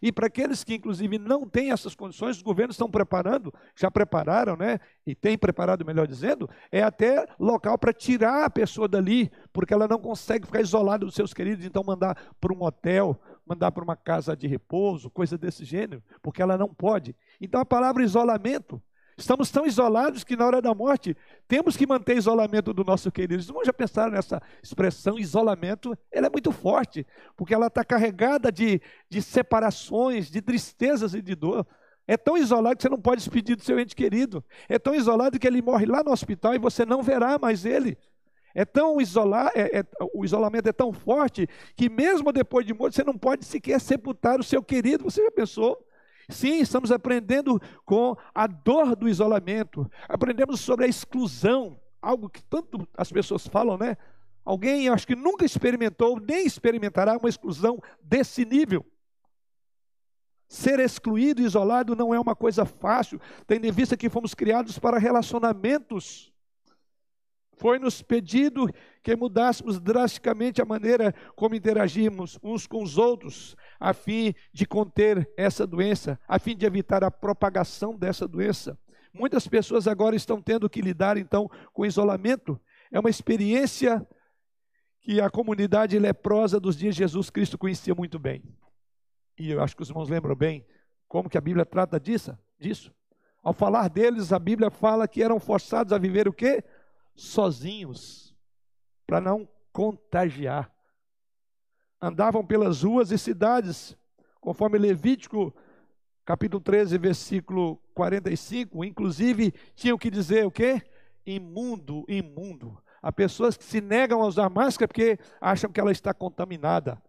E para aqueles que, inclusive, não têm essas condições, os governos estão preparando, já prepararam, né? E têm preparado, melhor dizendo, é até local para tirar a pessoa dali, porque ela não consegue ficar isolada dos seus queridos, então mandar para um hotel, mandar para uma casa de repouso, coisa desse gênero, porque ela não pode. Então a palavra isolamento, estamos tão isolados que na hora da morte temos que manter isolamento do nosso querido. Vocês já pensaram nessa expressão isolamento? Ela é muito forte, porque ela está carregada de, de separações, de tristezas e de dor. É tão isolado que você não pode despedir do seu ente querido. É tão isolado que ele morre lá no hospital e você não verá mais ele. É tão isolar, é, é, o isolamento é tão forte que mesmo depois de morto você não pode sequer sepultar o seu querido. Você já pensou? Sim, estamos aprendendo com a dor do isolamento. Aprendemos sobre a exclusão, algo que tanto as pessoas falam, né? Alguém, acho que nunca experimentou, nem experimentará uma exclusão desse nível. Ser excluído, isolado não é uma coisa fácil, tendo em vista que fomos criados para relacionamentos. Foi-nos pedido que mudássemos drasticamente a maneira como interagimos uns com os outros, a fim de conter essa doença, a fim de evitar a propagação dessa doença. Muitas pessoas agora estão tendo que lidar então com isolamento. É uma experiência que a comunidade leprosa dos dias de Jesus Cristo conhecia muito bem. E eu acho que os irmãos lembram bem como que a Bíblia trata disso. disso. Ao falar deles, a Bíblia fala que eram forçados a viver o quê? sozinhos, para não contagiar. Andavam pelas ruas e cidades, conforme Levítico capítulo 13, versículo 45, inclusive tinham que dizer o quê? Imundo, imundo. Há pessoas que se negam a usar máscara porque acham que ela está contaminada.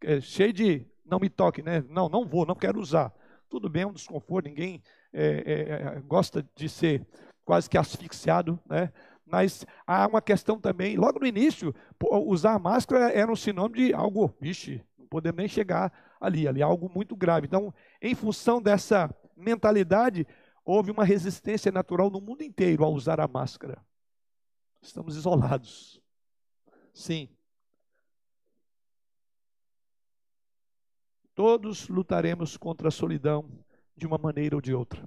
É, cheio de não me toque, né? Não, não vou, não quero usar. Tudo bem, é um desconforto, ninguém é, é, é gosta de ser quase que asfixiado, né? Mas há uma questão também, logo no início, usar máscara era um sinônimo de algo, vixe, não podemos nem chegar ali, ali, algo muito grave. Então, em função dessa mentalidade, houve uma resistência natural no mundo inteiro ao usar a máscara. Estamos isolados. Sim. Todos lutaremos contra a solidão de uma maneira ou de outra.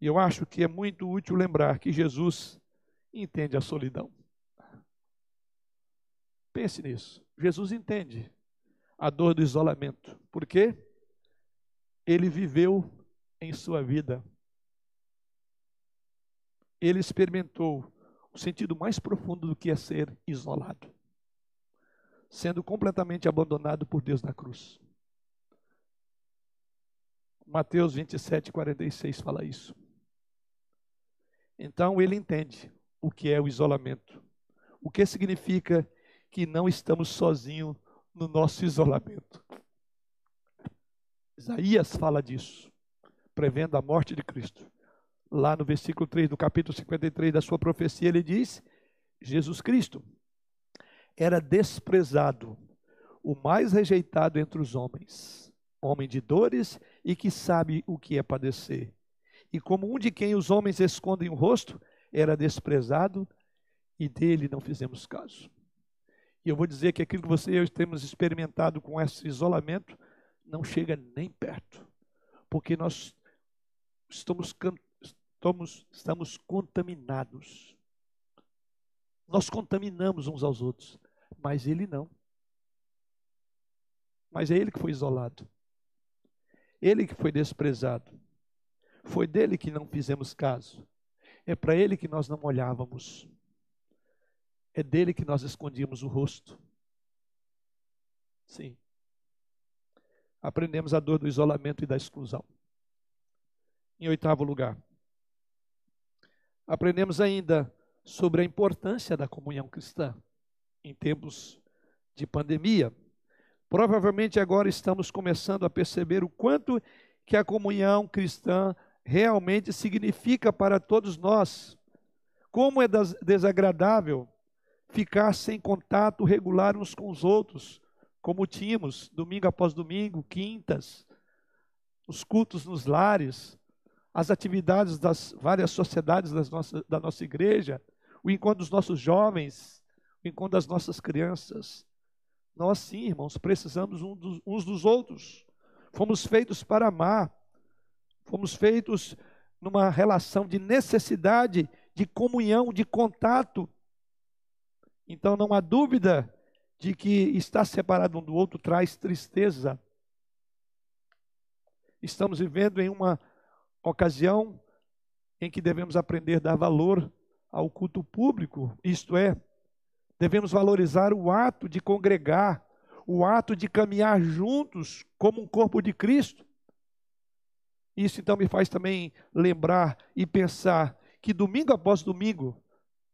E eu acho que é muito útil lembrar que Jesus entende a solidão. Pense nisso. Jesus entende a dor do isolamento. Por quê? Ele viveu em sua vida. Ele experimentou o sentido mais profundo do que é ser isolado, sendo completamente abandonado por Deus na cruz. Mateus 27, 46 fala isso. Então ele entende o que é o isolamento. O que significa que não estamos sozinhos no nosso isolamento. Isaías fala disso, prevendo a morte de Cristo. Lá no versículo 3 do capítulo 53 da sua profecia, ele diz: Jesus Cristo era desprezado, o mais rejeitado entre os homens, homem de dores e que sabe o que é padecer. E como um de quem os homens escondem o rosto, era desprezado e dele não fizemos caso. E eu vou dizer que aquilo que você e eu temos experimentado com esse isolamento não chega nem perto, porque nós estamos, estamos, estamos contaminados. Nós contaminamos uns aos outros, mas ele não. Mas é ele que foi isolado. Ele que foi desprezado. Foi dele que não fizemos caso. É para ele que nós não olhávamos. É dele que nós escondíamos o rosto. Sim. Aprendemos a dor do isolamento e da exclusão. Em oitavo lugar, aprendemos ainda sobre a importância da comunhão cristã em tempos de pandemia. Provavelmente agora estamos começando a perceber o quanto que a comunhão cristã realmente significa para todos nós. Como é desagradável ficar sem contato regular uns com os outros, como tínhamos domingo após domingo, quintas, os cultos nos lares, as atividades das várias sociedades das nossas, da nossa igreja, o encontro dos nossos jovens, o encontro das nossas crianças. Nós sim, irmãos, precisamos uns dos outros. Fomos feitos para amar. Fomos feitos numa relação de necessidade, de comunhão, de contato. Então não há dúvida de que estar separado um do outro traz tristeza. Estamos vivendo em uma ocasião em que devemos aprender a dar valor ao culto público, isto é, Devemos valorizar o ato de congregar, o ato de caminhar juntos como um corpo de Cristo. Isso então me faz também lembrar e pensar que domingo após domingo,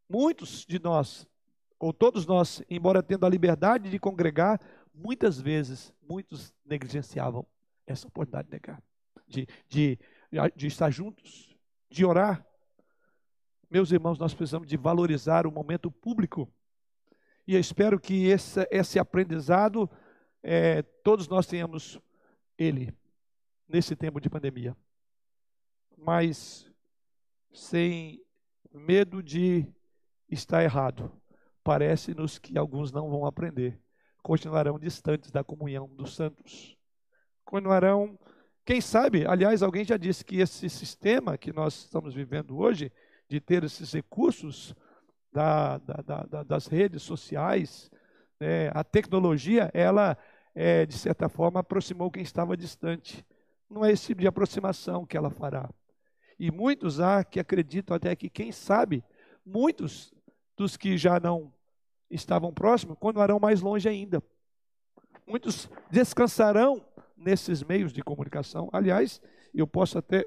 muitos de nós, ou todos nós, embora tendo a liberdade de congregar, muitas vezes, muitos negligenciavam essa oportunidade de de, de, de estar juntos, de orar. Meus irmãos, nós precisamos de valorizar o momento público e eu espero que esse, esse aprendizado, é, todos nós tenhamos ele nesse tempo de pandemia. Mas sem medo de estar errado. Parece-nos que alguns não vão aprender. Continuarão distantes da comunhão dos santos. Continuarão, quem sabe, aliás, alguém já disse que esse sistema que nós estamos vivendo hoje, de ter esses recursos, da, da, da, das redes sociais, né, a tecnologia, ela, é, de certa forma, aproximou quem estava distante. Não é esse tipo de aproximação que ela fará. E muitos há que acreditam até que, quem sabe, muitos dos que já não estavam próximos, continuarão mais longe ainda. Muitos descansarão nesses meios de comunicação. Aliás, eu posso até.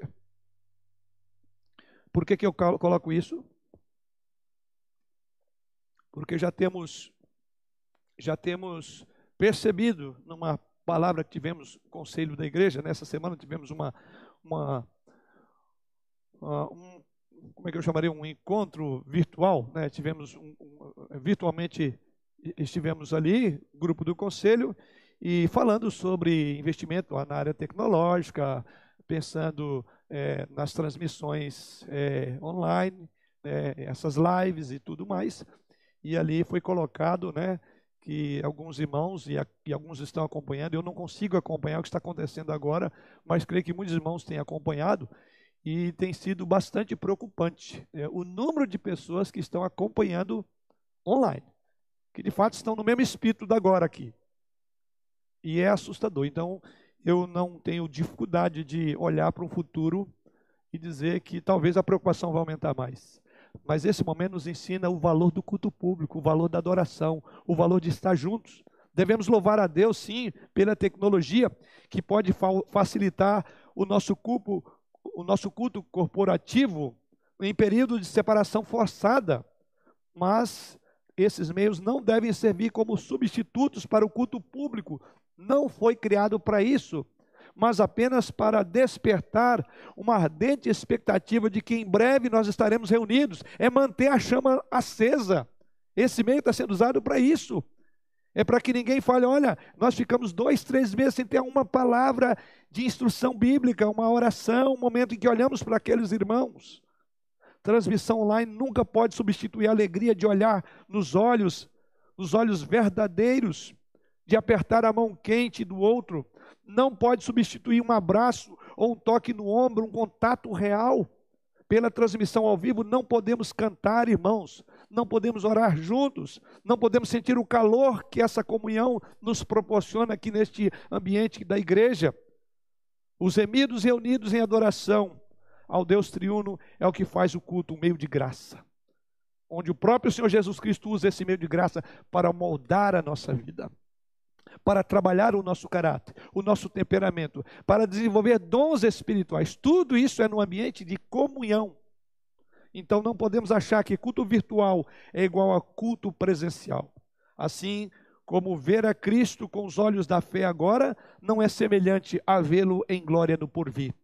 Por que, que eu coloco isso? porque já temos já temos percebido numa palavra que tivemos conselho da igreja nessa semana tivemos uma uma um, como é que eu chamaria? Um encontro virtual, né? Tivemos um, um, virtualmente estivemos ali grupo do conselho e falando sobre investimento na área tecnológica, pensando é, nas transmissões é, online, né, essas lives e tudo mais e ali foi colocado, né, que alguns irmãos e, a, e, alguns estão acompanhando. Eu não consigo acompanhar o que está acontecendo agora, mas creio que muitos irmãos têm acompanhado e tem sido bastante preocupante né, o número de pessoas que estão acompanhando online, que de fato estão no mesmo espírito da agora aqui. E é assustador. Então, eu não tenho dificuldade de olhar para um futuro e dizer que talvez a preocupação vai aumentar mais. Mas esse momento nos ensina o valor do culto público, o valor da adoração, o valor de estar juntos. Devemos louvar a Deus, sim, pela tecnologia que pode facilitar o nosso culto, o nosso culto corporativo em período de separação forçada. Mas esses meios não devem servir como substitutos para o culto público. Não foi criado para isso, mas apenas para despertar uma ardente expectativa de que em breve nós estaremos reunidos. É manter a chama acesa. Esse meio está sendo usado para isso. É para que ninguém fale, olha, nós ficamos dois, três meses sem ter uma palavra de instrução bíblica, uma oração, um momento em que olhamos para aqueles irmãos. Transmissão online nunca pode substituir a alegria de olhar nos olhos, nos olhos verdadeiros, de apertar a mão quente do outro. Não pode substituir um abraço ou um toque no ombro, um contato real. Pela transmissão ao vivo, não podemos cantar, irmãos, não podemos orar juntos, não podemos sentir o calor que essa comunhão nos proporciona aqui neste ambiente da igreja. Os remidos reunidos em adoração ao Deus triuno é o que faz o culto um meio de graça, onde o próprio Senhor Jesus Cristo usa esse meio de graça para moldar a nossa vida, para trabalhar o nosso caráter, o nosso temperamento, para desenvolver dons espirituais. Tudo isso é no ambiente de comunhão. Então não podemos achar que culto virtual é igual a culto presencial. Assim como ver a Cristo com os olhos da fé agora não é semelhante a vê-lo em glória no porvir.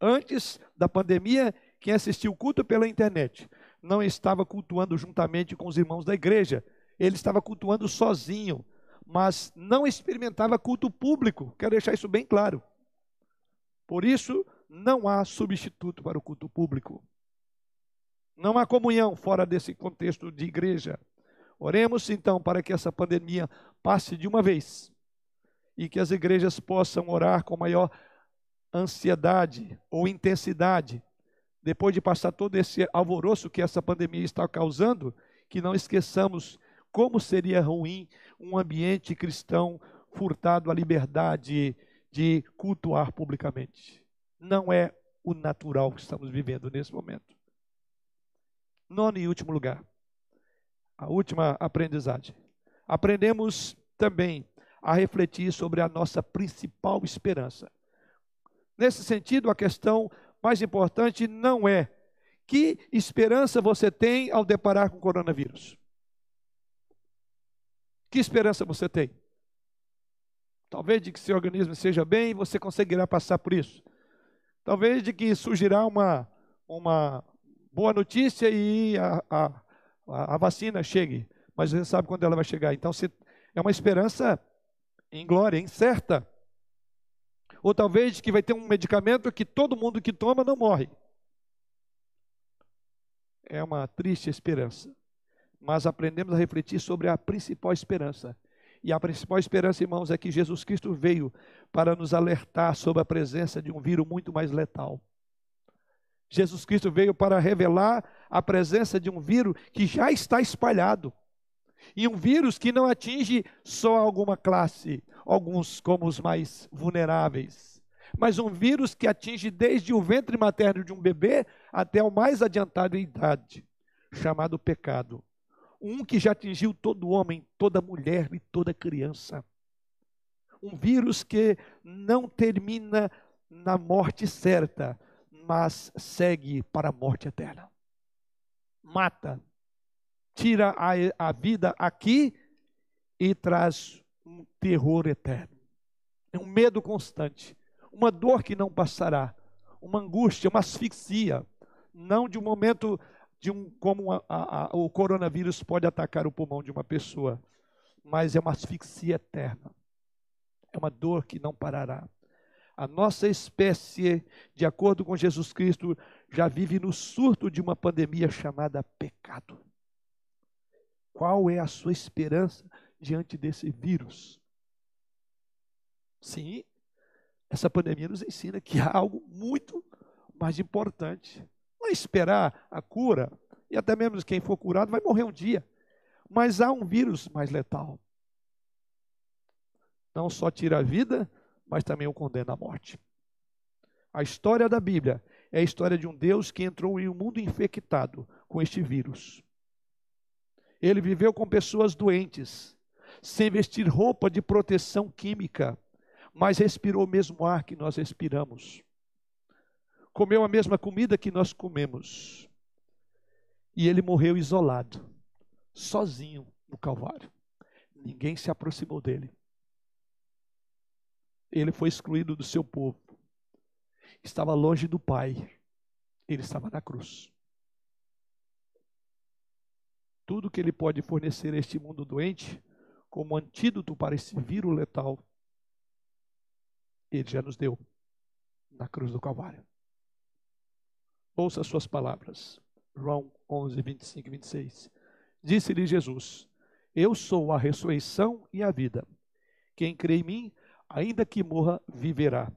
Antes da pandemia, quem assistiu o culto pela internet não estava cultuando juntamente com os irmãos da igreja, ele estava cultuando sozinho, mas não experimentava culto público. Quero deixar isso bem claro. Por isso, não há substituto para o culto público. Não há comunhão fora desse contexto de igreja. Oremos então para que essa pandemia passe de uma vez e que as igrejas possam orar com maior ansiedade ou intensidade, depois de passar todo esse alvoroço que essa pandemia está causando, que não esqueçamos como seria ruim um ambiente cristão furtado à liberdade de cultuar publicamente. Não é o natural que estamos vivendo nesse momento. Nono e último lugar, a última aprendizagem. Aprendemos também a refletir sobre a nossa principal esperança. Nesse sentido, a questão mais importante não é que esperança você tem ao deparar com o coronavírus. Que esperança você tem? Talvez de que seu organismo seja bem e você conseguirá passar por isso. Talvez de que surgirá uma, uma boa notícia e a, a, a vacina chegue, mas você sabe quando ela vai chegar. Então é uma esperança em glória, incerta. Ou talvez que vai ter um medicamento que todo mundo que toma não morre. É uma triste esperança. Mas aprendemos a refletir sobre a principal esperança. E a principal esperança, irmãos, é que Jesus Cristo veio para nos alertar sobre a presença de um vírus muito mais letal. Jesus Cristo veio para revelar a presença de um vírus que já está espalhado. E um vírus que não atinge só alguma classe, alguns como os mais vulneráveis, mas um vírus que atinge desde o ventre materno de um bebê até o mais adiantado em idade, chamado pecado. Um que já atingiu todo homem, toda mulher e toda criança. Um vírus que não termina na morte certa, mas segue para a morte eterna. Mata, tira a, a vida aqui e traz um terror eterno. É um medo constante, uma dor que não passará, uma angústia, uma asfixia, não de um momento de um como a, a, o coronavírus pode atacar o pulmão de uma pessoa, mas é uma asfixia eterna. É uma dor que não parará. A nossa espécie, de acordo com Jesus Cristo, já vive no surto de uma pandemia chamada pecado. Qual é a sua esperança diante desse vírus? Sim, essa pandemia nos ensina que há algo muito mais importante. É esperar a cura, e até mesmo quem for curado vai morrer um dia. Mas há um vírus mais letal. Não só tira a vida, mas também o condena à morte. A história da Bíblia é a história de um Deus que entrou em um mundo infectado com este vírus. Ele viveu com pessoas doentes, sem vestir roupa de proteção química, mas respirou o mesmo ar que nós respiramos. Comeu a mesma comida que nós comemos. E ele morreu isolado, sozinho, no Calvário. Ninguém se aproximou dele. Ele foi excluído do seu povo. Estava longe do Pai. Ele estava na cruz. Tudo que ele pode fornecer a este mundo doente, como antídoto para esse vírus letal, ele já nos deu na cruz do Calvário. Ouça as suas palavras. João 11, 25 e 26. Disse-lhe Jesus: Eu sou a ressurreição e a vida. Quem crê em mim, ainda que morra, viverá.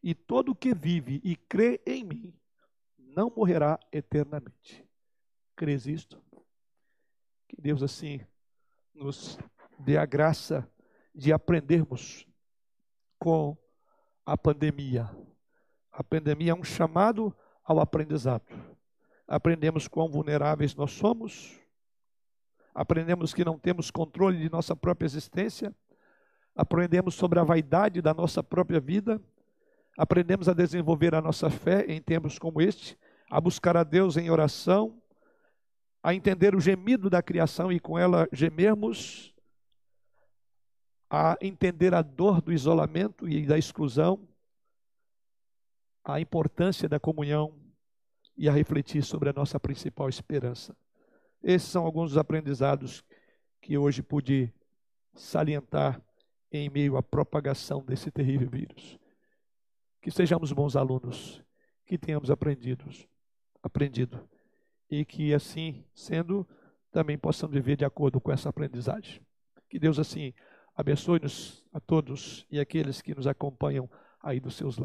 E todo que vive e crê em mim, não morrerá eternamente. Crês isto? Que Deus assim nos dê a graça de aprendermos com a pandemia. A pandemia é um chamado ao aprendizado. Aprendemos quão vulneráveis nós somos, aprendemos que não temos controle de nossa própria existência, aprendemos sobre a vaidade da nossa própria vida, aprendemos a desenvolver a nossa fé em tempos como este, a buscar a Deus em oração, a entender o gemido da criação e com ela gemermos, a entender a dor do isolamento e da exclusão, a importância da comunhão e a refletir sobre a nossa principal esperança. Esses são alguns dos aprendizados que hoje pude salientar em meio à propagação desse terrível vírus. Que sejamos bons alunos, que tenhamos aprendido, aprendido e que assim sendo também possamos viver de acordo com essa aprendizagem. Que Deus assim abençoe-nos a todos e aqueles que nos acompanham aí dos seus lados.